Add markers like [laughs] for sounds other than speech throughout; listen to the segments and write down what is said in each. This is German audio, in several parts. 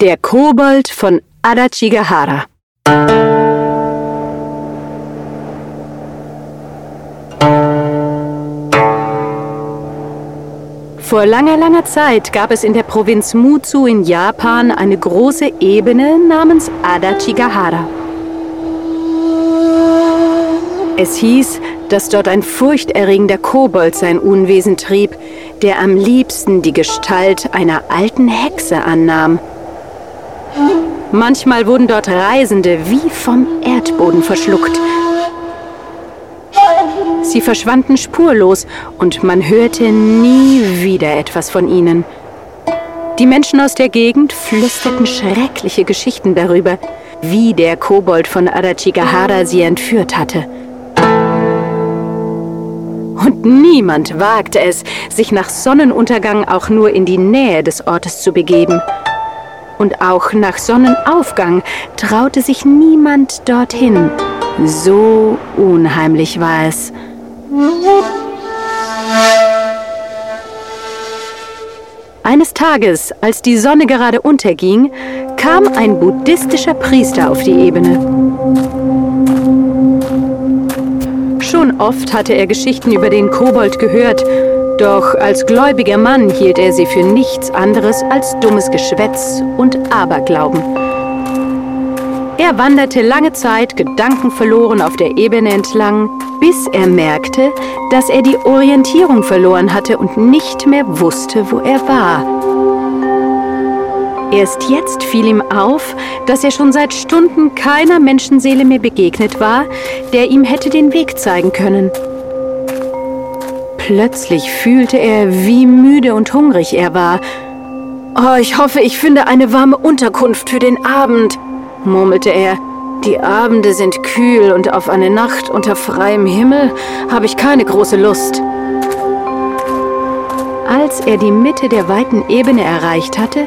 Der Kobold von Adachigahara. Vor langer, langer Zeit gab es in der Provinz Mutsu in Japan eine große Ebene namens Adachigahara. Es hieß, dass dort ein furchterregender Kobold sein Unwesen trieb, der am liebsten die Gestalt einer alten Hexe annahm. Manchmal wurden dort Reisende wie vom Erdboden verschluckt. Sie verschwanden spurlos und man hörte nie wieder etwas von ihnen. Die Menschen aus der Gegend flüsterten schreckliche Geschichten darüber, wie der Kobold von Adachigahara sie entführt hatte. Und niemand wagte es, sich nach Sonnenuntergang auch nur in die Nähe des Ortes zu begeben. Und auch nach Sonnenaufgang traute sich niemand dorthin. So unheimlich war es. Eines Tages, als die Sonne gerade unterging, kam ein buddhistischer Priester auf die Ebene. Schon oft hatte er Geschichten über den Kobold gehört, doch als gläubiger Mann hielt er sie für nichts anderes als dummes Geschwätz und Aberglauben. Er wanderte lange Zeit gedankenverloren auf der Ebene entlang, bis er merkte, dass er die Orientierung verloren hatte und nicht mehr wusste, wo er war. Erst jetzt fiel ihm auf, dass er schon seit Stunden keiner Menschenseele mehr begegnet war, der ihm hätte den Weg zeigen können. Plötzlich fühlte er, wie müde und hungrig er war. Oh, ich hoffe, ich finde eine warme Unterkunft für den Abend, murmelte er. Die Abende sind kühl und auf eine Nacht unter freiem Himmel habe ich keine große Lust. Als er die Mitte der weiten Ebene erreicht hatte,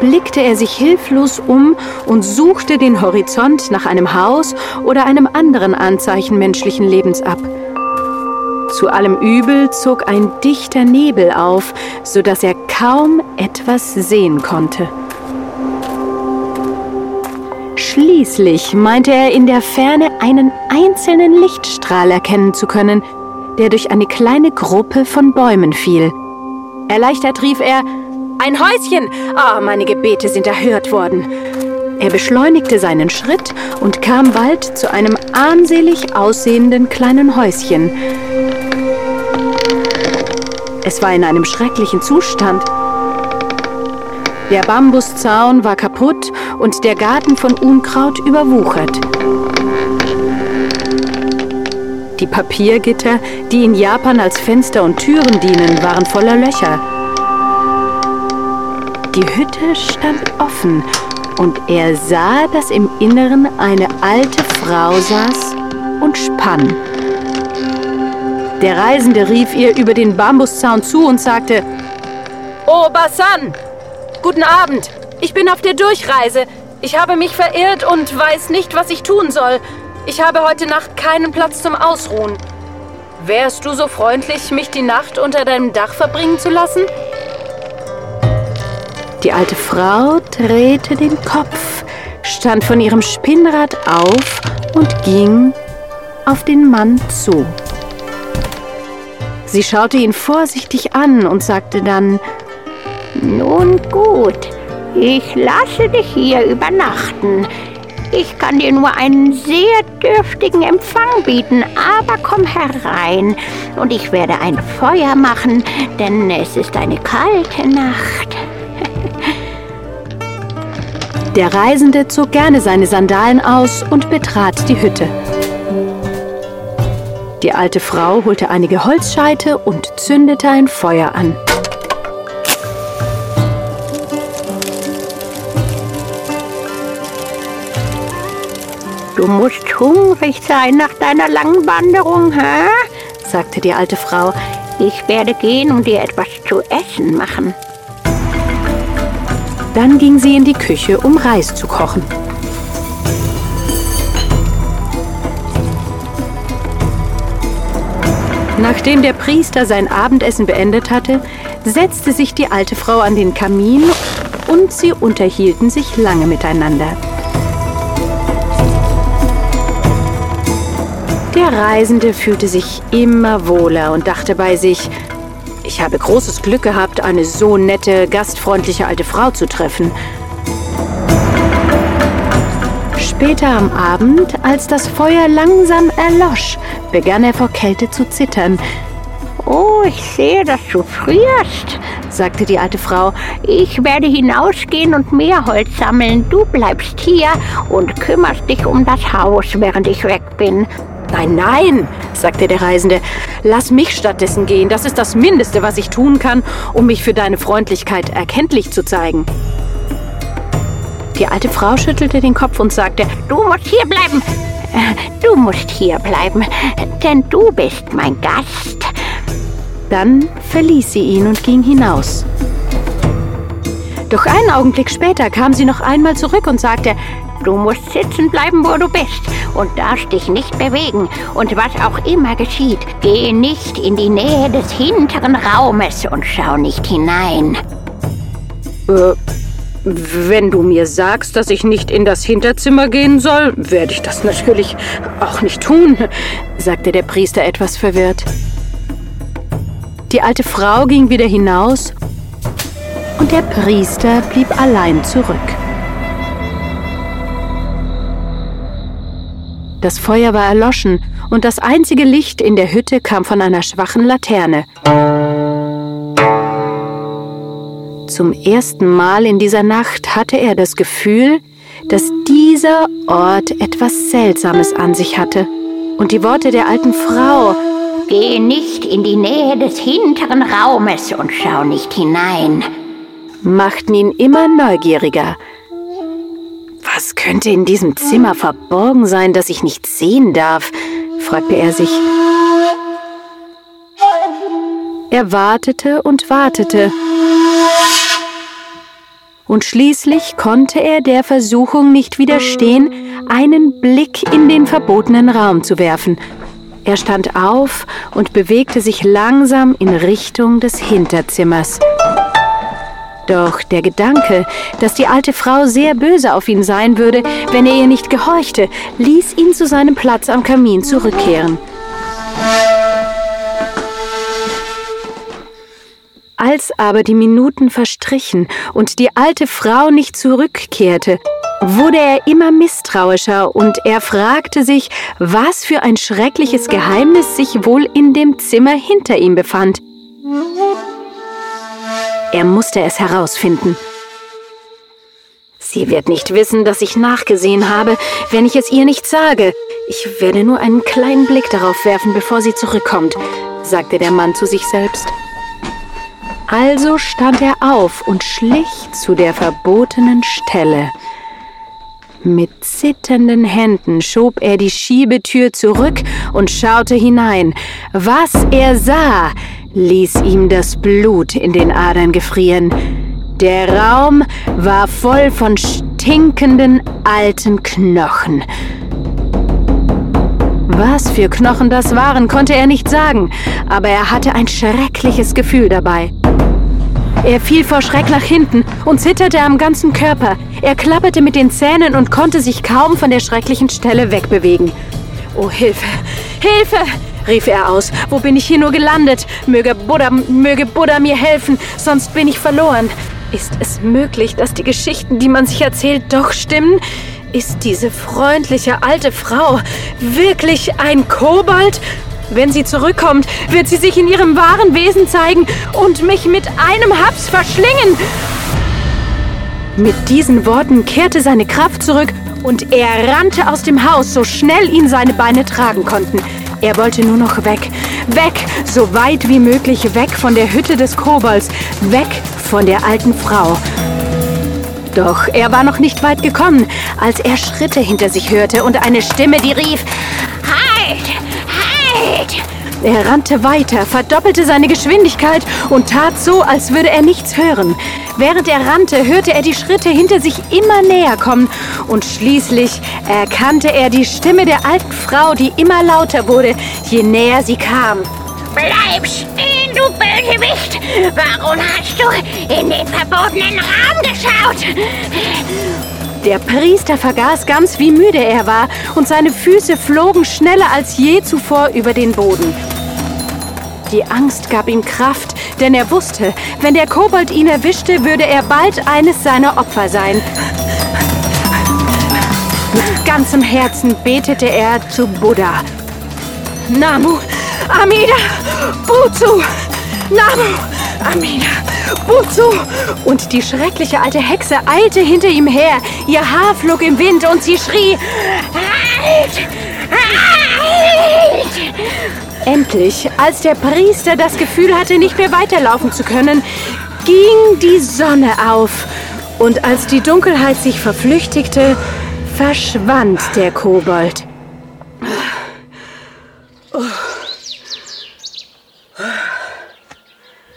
blickte er sich hilflos um und suchte den Horizont nach einem Haus oder einem anderen Anzeichen menschlichen Lebens ab. Zu allem Übel zog ein dichter Nebel auf, so dass er kaum etwas sehen konnte. Schließlich meinte er in der Ferne einen einzelnen Lichtstrahl erkennen zu können, der durch eine kleine Gruppe von Bäumen fiel. Erleichtert rief er, ein Häuschen! Ah, oh, meine Gebete sind erhört worden. Er beschleunigte seinen Schritt und kam bald zu einem armselig aussehenden kleinen Häuschen. Es war in einem schrecklichen Zustand. Der Bambuszaun war kaputt und der Garten von Unkraut überwuchert. Die Papiergitter, die in Japan als Fenster und Türen dienen, waren voller Löcher. Die Hütte stand offen und er sah, dass im Inneren eine alte Frau saß und spann. Der Reisende rief ihr über den Bambuszaun zu und sagte, Oh, Basan, guten Abend. Ich bin auf der Durchreise. Ich habe mich verirrt und weiß nicht, was ich tun soll. Ich habe heute Nacht keinen Platz zum Ausruhen. Wärst du so freundlich, mich die Nacht unter deinem Dach verbringen zu lassen? Die alte Frau drehte den Kopf, stand von ihrem Spinnrad auf und ging auf den Mann zu. Sie schaute ihn vorsichtig an und sagte dann, Nun gut, ich lasse dich hier übernachten. Ich kann dir nur einen sehr dürftigen Empfang bieten, aber komm herein und ich werde ein Feuer machen, denn es ist eine kalte Nacht. Der Reisende zog gerne seine Sandalen aus und betrat die Hütte. Die alte Frau holte einige Holzscheite und zündete ein Feuer an. Du musst hungrig sein nach deiner langen Wanderung, hä? sagte die alte Frau. Ich werde gehen und dir etwas zu essen machen. Dann ging sie in die Küche, um Reis zu kochen. Nachdem der Priester sein Abendessen beendet hatte, setzte sich die alte Frau an den Kamin und sie unterhielten sich lange miteinander. Der Reisende fühlte sich immer wohler und dachte bei sich, ich habe großes Glück gehabt, eine so nette, gastfreundliche alte Frau zu treffen. Später am Abend, als das Feuer langsam erlosch, begann er vor Kälte zu zittern. Oh, ich sehe, dass du frierst, sagte die alte Frau. Ich werde hinausgehen und mehr Holz sammeln. Du bleibst hier und kümmerst dich um das Haus, während ich weg bin. Nein, nein, sagte der Reisende. Lass mich stattdessen gehen. Das ist das Mindeste, was ich tun kann, um mich für deine Freundlichkeit erkenntlich zu zeigen. Die alte Frau schüttelte den Kopf und sagte, Du musst hier bleiben. Du musst hier bleiben, denn du bist mein Gast. Dann verließ sie ihn und ging hinaus. Doch einen Augenblick später kam sie noch einmal zurück und sagte, Du musst sitzen bleiben, wo du bist und darfst dich nicht bewegen. Und was auch immer geschieht, geh nicht in die Nähe des hinteren Raumes und schau nicht hinein. Äh, wenn du mir sagst, dass ich nicht in das Hinterzimmer gehen soll, werde ich das natürlich auch nicht tun, [laughs] sagte der Priester etwas verwirrt. Die alte Frau ging wieder hinaus und der Priester blieb allein zurück. Das Feuer war erloschen und das einzige Licht in der Hütte kam von einer schwachen Laterne. Zum ersten Mal in dieser Nacht hatte er das Gefühl, dass dieser Ort etwas Seltsames an sich hatte. Und die Worte der alten Frau, Geh nicht in die Nähe des hinteren Raumes und schau nicht hinein, machten ihn immer neugieriger. Was könnte in diesem Zimmer verborgen sein, das ich nicht sehen darf? fragte er sich. Er wartete und wartete. Und schließlich konnte er der Versuchung nicht widerstehen, einen Blick in den verbotenen Raum zu werfen. Er stand auf und bewegte sich langsam in Richtung des Hinterzimmers. Doch der Gedanke, dass die alte Frau sehr böse auf ihn sein würde, wenn er ihr nicht gehorchte, ließ ihn zu seinem Platz am Kamin zurückkehren. Als aber die Minuten verstrichen und die alte Frau nicht zurückkehrte, wurde er immer misstrauischer und er fragte sich, was für ein schreckliches Geheimnis sich wohl in dem Zimmer hinter ihm befand. Er musste es herausfinden. Sie wird nicht wissen, dass ich nachgesehen habe, wenn ich es ihr nicht sage. Ich werde nur einen kleinen Blick darauf werfen, bevor sie zurückkommt, sagte der Mann zu sich selbst. Also stand er auf und schlich zu der verbotenen Stelle. Mit zitternden Händen schob er die Schiebetür zurück und schaute hinein. Was er sah, ließ ihm das Blut in den Adern gefrieren. Der Raum war voll von stinkenden alten Knochen. Was für Knochen das waren, konnte er nicht sagen, aber er hatte ein schreckliches Gefühl dabei. Er fiel vor Schreck nach hinten und zitterte am ganzen Körper. Er klapperte mit den Zähnen und konnte sich kaum von der schrecklichen Stelle wegbewegen. Oh, Hilfe! Hilfe! rief er aus. Wo bin ich hier nur gelandet? Möge Buddha, möge Buddha mir helfen, sonst bin ich verloren. Ist es möglich, dass die Geschichten, die man sich erzählt, doch stimmen? Ist diese freundliche alte Frau wirklich ein Kobold? Wenn sie zurückkommt, wird sie sich in ihrem wahren Wesen zeigen und mich mit einem Haps verschlingen. Mit diesen Worten kehrte seine Kraft zurück und er rannte aus dem Haus, so schnell ihn seine Beine tragen konnten. Er wollte nur noch weg, weg, so weit wie möglich weg von der Hütte des Kobolds, weg von der alten Frau. Doch er war noch nicht weit gekommen, als er Schritte hinter sich hörte und eine Stimme, die rief! Er rannte weiter, verdoppelte seine Geschwindigkeit und tat so, als würde er nichts hören. Während er rannte, hörte er die Schritte hinter sich immer näher kommen und schließlich erkannte er die Stimme der alten Frau, die immer lauter wurde, je näher sie kam. Bleib stehen, du Bösewicht! Warum hast du in den verbotenen Raum geschaut? Der Priester vergaß ganz, wie müde er war, und seine Füße flogen schneller als je zuvor über den Boden. Die Angst gab ihm Kraft, denn er wusste, wenn der Kobold ihn erwischte, würde er bald eines seiner Opfer sein. Mit ganzem Herzen betete er zu Buddha. Namu, Amida, Butsu, Namu, Amida, Butsu. Und die schreckliche alte Hexe eilte hinter ihm her. Ihr Haar flog im Wind und sie schrie: Halt! Halt! Endlich, als der Priester das Gefühl hatte, nicht mehr weiterlaufen zu können, ging die Sonne auf. Und als die Dunkelheit sich verflüchtigte, verschwand der Kobold.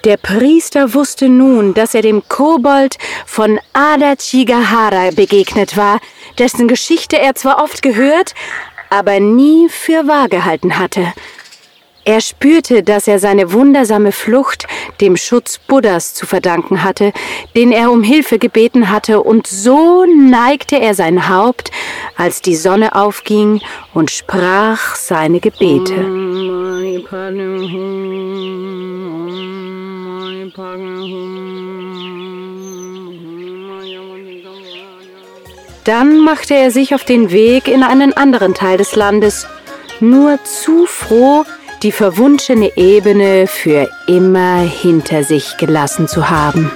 Der Priester wusste nun, dass er dem Kobold von Ada Chigahara begegnet war, dessen Geschichte er zwar oft gehört, aber nie für wahr gehalten hatte. Er spürte, dass er seine wundersame Flucht dem Schutz Buddhas zu verdanken hatte, den er um Hilfe gebeten hatte, und so neigte er sein Haupt, als die Sonne aufging, und sprach seine Gebete. Dann machte er sich auf den Weg in einen anderen Teil des Landes, nur zu froh, die verwunschene Ebene für immer hinter sich gelassen zu haben.